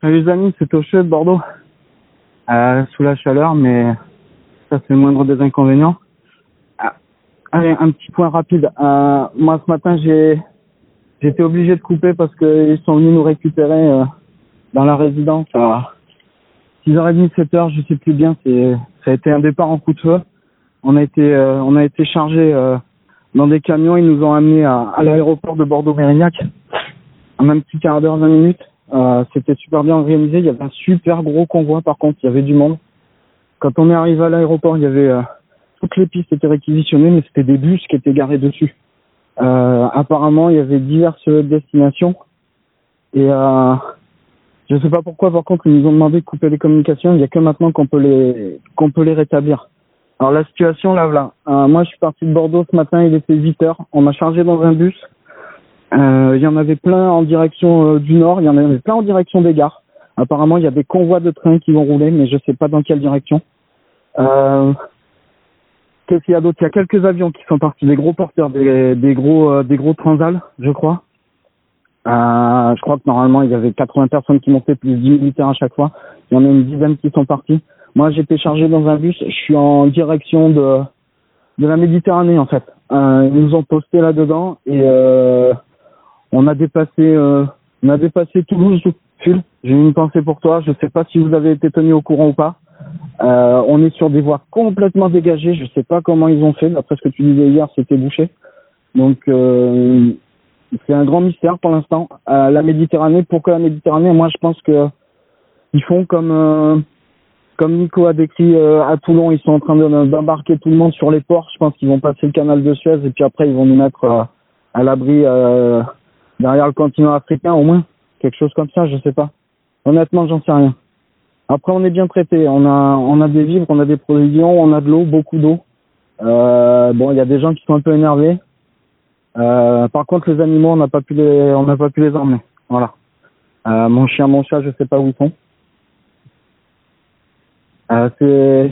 Salut les amis, c'est chaud de Bordeaux. Euh, sous la chaleur, mais ça c'est le moindre des inconvénients. Ah, allez, un petit point rapide. Euh, moi ce matin j'ai j'étais obligé de couper parce qu'ils sont venus nous récupérer euh, dans la résidence à 6h30, 7h, je sais plus bien. C'est ça a été un départ en coup de feu. On a été euh, on a été chargé dans des camions. Ils nous ont amenés à, à l'aéroport de Bordeaux-Mérignac en un petit quart d'heure, 20 minutes. Euh, c'était super bien organisé. Il y avait un super gros convoi. Par contre, il y avait du monde. Quand on est arrivé à l'aéroport, il y avait euh, toutes les pistes étaient réquisitionnées, mais c'était des bus qui étaient garés dessus. Euh, apparemment, il y avait diverses destinations. Et euh, je ne sais pas pourquoi. Par contre, ils nous ont demandé de couper les communications. Il n'y a que maintenant qu'on peut les qu'on peut les rétablir. Alors la situation là, voilà. Euh, moi, je suis parti de Bordeaux ce matin. Il était 8 heures. On m'a chargé dans un bus. Euh, il y en avait plein en direction euh, du nord, il y en avait plein en direction des gares. Apparemment, il y a des convois de trains qui vont rouler, mais je sais pas dans quelle direction. Euh, Qu'est-ce qu'il y a d'autre? Il y a quelques avions qui sont partis, des gros porteurs, des, gros, euh, des gros transals, je crois. Euh, je crois que normalement il y avait 80 personnes qui montaient, plus 10 militaires à chaque fois. Il y en a une dizaine qui sont partis. Moi, j'étais chargé dans un bus. Je suis en direction de de la Méditerranée en fait. Euh, ils nous ont posté là-dedans et on a dépassé, euh, on a dépassé Toulouse. Phil, j'ai une pensée pour toi. Je sais pas si vous avez été tenu au courant ou pas. Euh, on est sur des voies complètement dégagées. Je sais pas comment ils ont fait. D'après ce que tu disais hier, c'était bouché. Donc euh, c'est un grand mystère pour l'instant. Euh, la Méditerranée, pourquoi la Méditerranée? Moi, je pense que ils font comme euh, comme Nico a décrit euh, à Toulon. Ils sont en train d'embarquer tout le monde sur les ports. Je pense qu'ils vont passer le canal de Suez et puis après ils vont nous mettre euh, à l'abri derrière le continent africain au moins, quelque chose comme ça, je sais pas. Honnêtement, j'en sais rien. Après, on est bien traité. On a, on a des vivres, on a des provisions, on a de l'eau, beaucoup d'eau. Euh, bon, il y a des gens qui sont un peu énervés. Euh, par contre, les animaux, on n'a pas pu les, on n'a pas pu les emmener. Voilà. Euh, mon chien, mon chat, je sais pas où ils sont. Euh, c'est,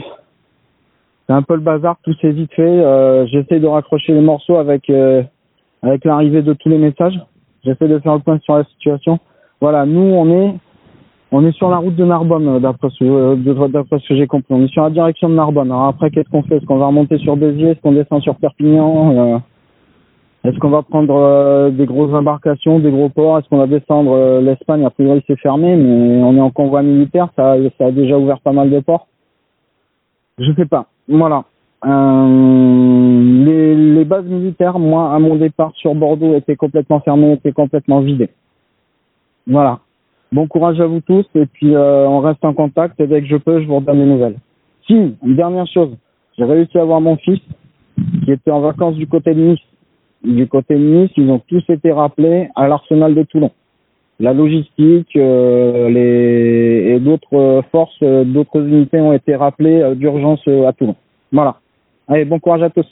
c'est un peu le bazar, tout s'est vite fait. Euh, j'essaie de raccrocher les morceaux avec, euh, avec l'arrivée de tous les messages. J'essaie de faire le point sur la situation. Voilà, nous on est on est sur la route de Narbonne euh, d'après ce, euh, d'après ce que j'ai compris. On est sur la direction de Narbonne. Alors après qu'est-ce qu'on fait? Est-ce qu'on va remonter sur Béziers? Est-ce qu'on descend sur Perpignan? Euh, Est-ce qu'on va prendre des grosses embarcations, des gros ports? Est-ce qu'on va descendre l'Espagne? A priori c'est fermé, mais on est en convoi militaire. Ça, a déjà ouvert pas mal de ports. Je sais pas. Voilà. Euh, bases militaires, moi, à mon départ sur Bordeaux, étaient complètement fermées, étaient complètement vidées. Voilà. Bon courage à vous tous et puis euh, on reste en contact et dès que je peux, je vous redonne des nouvelles. Si, une dernière chose, j'ai réussi à voir mon fils qui était en vacances du côté de Nice. Du côté de Nice, ils ont tous été rappelés à l'arsenal de Toulon. La logistique euh, les... et d'autres forces, d'autres unités ont été rappelées d'urgence à Toulon. Voilà. Allez, bon courage à tous.